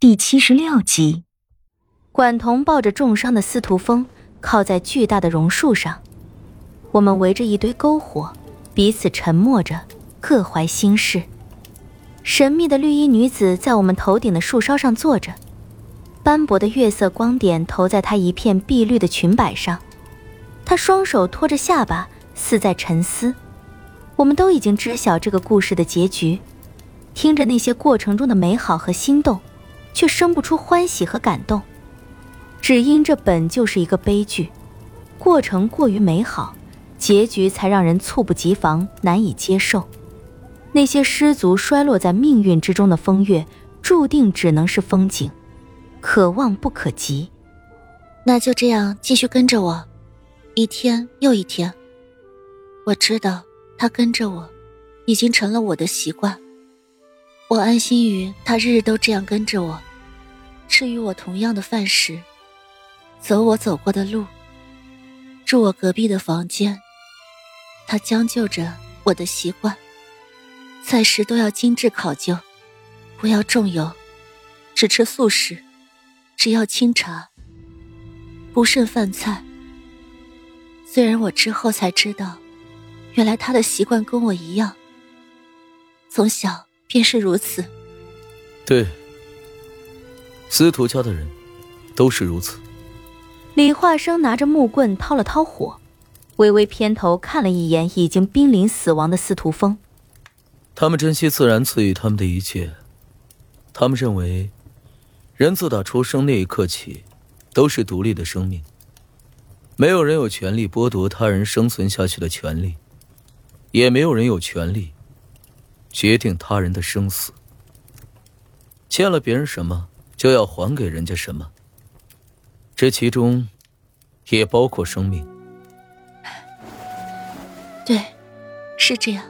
第七十六集，管彤抱着重伤的司徒风，靠在巨大的榕树上。我们围着一堆篝火，彼此沉默着，各怀心事。神秘的绿衣女子在我们头顶的树梢上坐着，斑驳的月色光点投在她一片碧绿的裙摆上。她双手托着下巴，似在沉思。我们都已经知晓这个故事的结局，听着那些过程中的美好和心动。却生不出欢喜和感动，只因这本就是一个悲剧，过程过于美好，结局才让人猝不及防，难以接受。那些失足摔落在命运之中的风月，注定只能是风景，可望不可及。那就这样继续跟着我，一天又一天。我知道他跟着我，已经成了我的习惯。我安心于他日日都这样跟着我。吃与我同样的饭食，走我走过的路，住我隔壁的房间。他将就着我的习惯，菜食都要精致考究，不要重油，只吃素食，只要清茶，不剩饭菜。虽然我之后才知道，原来他的习惯跟我一样，从小便是如此。对。司徒家的人，都是如此。李化生拿着木棍掏了掏火，微微偏头看了一眼已经濒临死亡的司徒风。他们珍惜自然赐予他们的一切。他们认为，人自打出生那一刻起，都是独立的生命。没有人有权利剥夺他人生存下去的权利，也没有人有权利决定他人的生死。欠了别人什么？就要还给人家什么？这其中，也包括生命。对，是这样。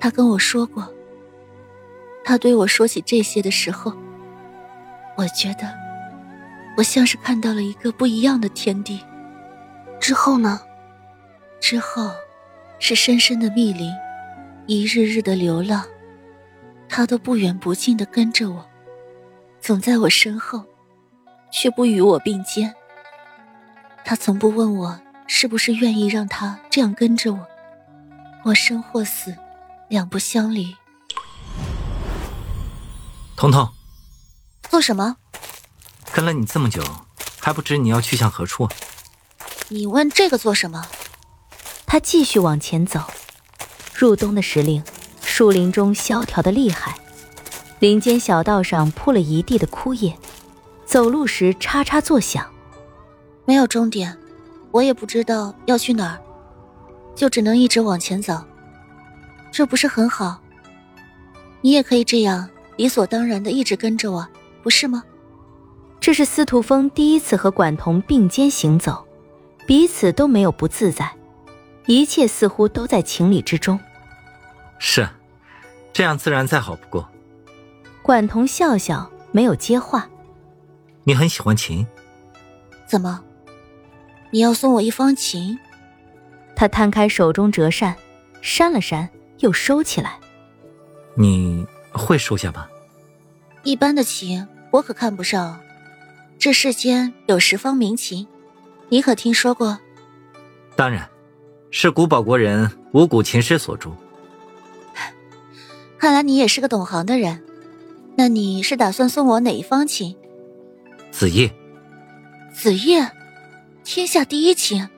他跟我说过。他对我说起这些的时候，我觉得，我像是看到了一个不一样的天地。之后呢？之后，是深深的密林，一日日的流浪，他都不远不近的跟着我。总在我身后，却不与我并肩。他从不问我是不是愿意让他这样跟着我。我生或死，两不相离。彤彤，做什么？跟了你这么久，还不知你要去向何处？你问这个做什么？他继续往前走。入冬的时令，树林中萧条的厉害。林间小道上铺了一地的枯叶，走路时嚓嚓作响。没有终点，我也不知道要去哪儿，就只能一直往前走。这不是很好？你也可以这样理所当然的一直跟着我，不是吗？这是司徒风第一次和管彤并肩行走，彼此都没有不自在，一切似乎都在情理之中。是，这样自然再好不过。管彤笑笑，没有接话。你很喜欢琴，怎么？你要送我一方琴？他摊开手中折扇，扇了扇，又收起来。你会收下吧？一般的琴我可看不上。这世间有十方名琴，你可听说过？当然，是古堡国人五谷琴师所著。看来你也是个懂行的人。那你是打算送我哪一方琴？子夜。子夜，天下第一琴。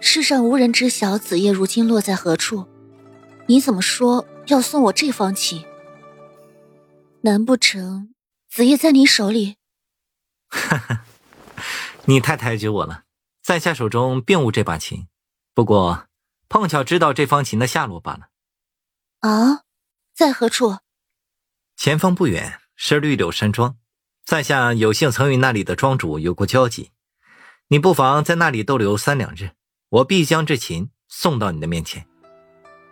世上无人知晓子夜如今落在何处。你怎么说要送我这方琴？难不成子夜在你手里？哈哈，你太抬举我了。在下手中并无这把琴，不过碰巧知道这方琴的下落罢了。啊，在何处？前方不远是绿柳山庄，在下有幸曾与那里的庄主有过交集，你不妨在那里逗留三两日，我必将这琴送到你的面前。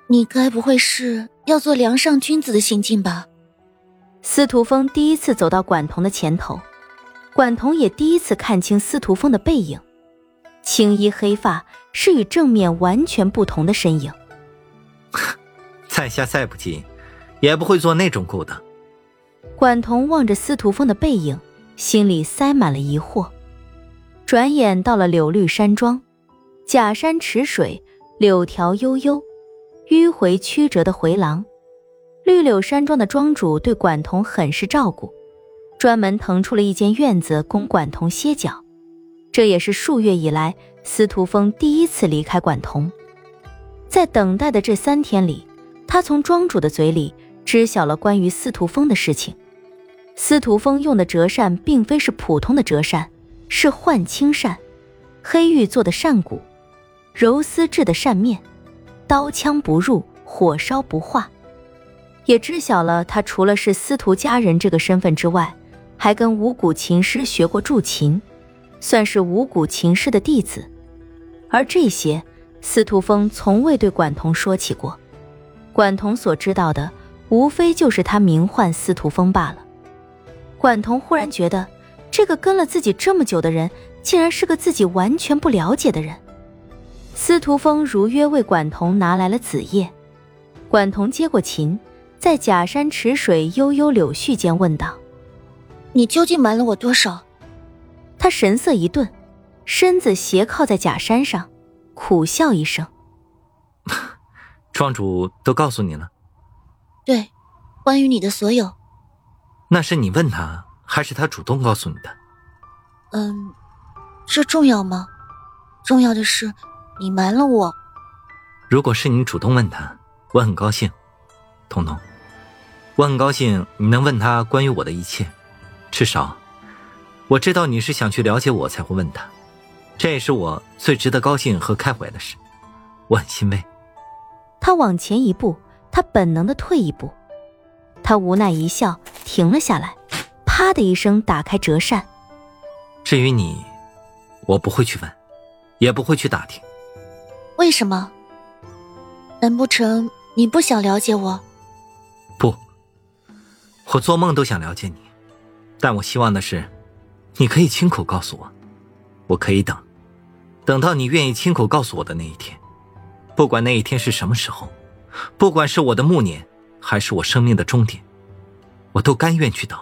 你该不会是要做梁上君子的行径吧？司徒风第一次走到管彤的前头，管彤也第一次看清司徒风的背影，青衣黑发是与正面完全不同的身影。在下再不济，也不会做那种勾当。管彤望着司徒风的背影，心里塞满了疑惑。转眼到了柳绿山庄，假山池水，柳条悠悠，迂回曲折的回廊。绿柳山庄的庄主对管彤很是照顾，专门腾出了一间院子供管彤歇脚。这也是数月以来司徒风第一次离开管彤。在等待的这三天里，他从庄主的嘴里知晓了关于司徒风的事情。司徒风用的折扇并非是普通的折扇，是幻青扇，黑玉做的扇骨，柔丝制的扇面，刀枪不入，火烧不化。也知晓了他除了是司徒家人这个身份之外，还跟五谷琴师学过筑琴，算是五谷琴师的弟子。而这些。司徒风从未对管彤说起过，管彤所知道的无非就是他名唤司徒风罢了。管彤忽然觉得，这个跟了自己这么久的人，竟然是个自己完全不了解的人。司徒风如约为管彤拿来了紫叶，管彤接过琴，在假山池水悠悠柳絮间问道：“你究竟瞒了我多少？”他神色一顿，身子斜靠在假山上。苦笑一声，庄主都告诉你了。对，关于你的所有。那是你问他，还是他主动告诉你的？嗯，这重要吗？重要的是，你瞒了我。如果是你主动问他，我很高兴。彤彤，我很高兴你能问他关于我的一切，至少我知道你是想去了解我才会问他。这也是我最值得高兴和开怀的事，我很欣慰。他往前一步，他本能的退一步，他无奈一笑，停了下来，啪的一声打开折扇。至于你，我不会去问，也不会去打听。为什么？难不成你不想了解我？不，我做梦都想了解你，但我希望的是，你可以亲口告诉我，我可以等。等到你愿意亲口告诉我的那一天，不管那一天是什么时候，不管是我的暮年，还是我生命的终点，我都甘愿去等。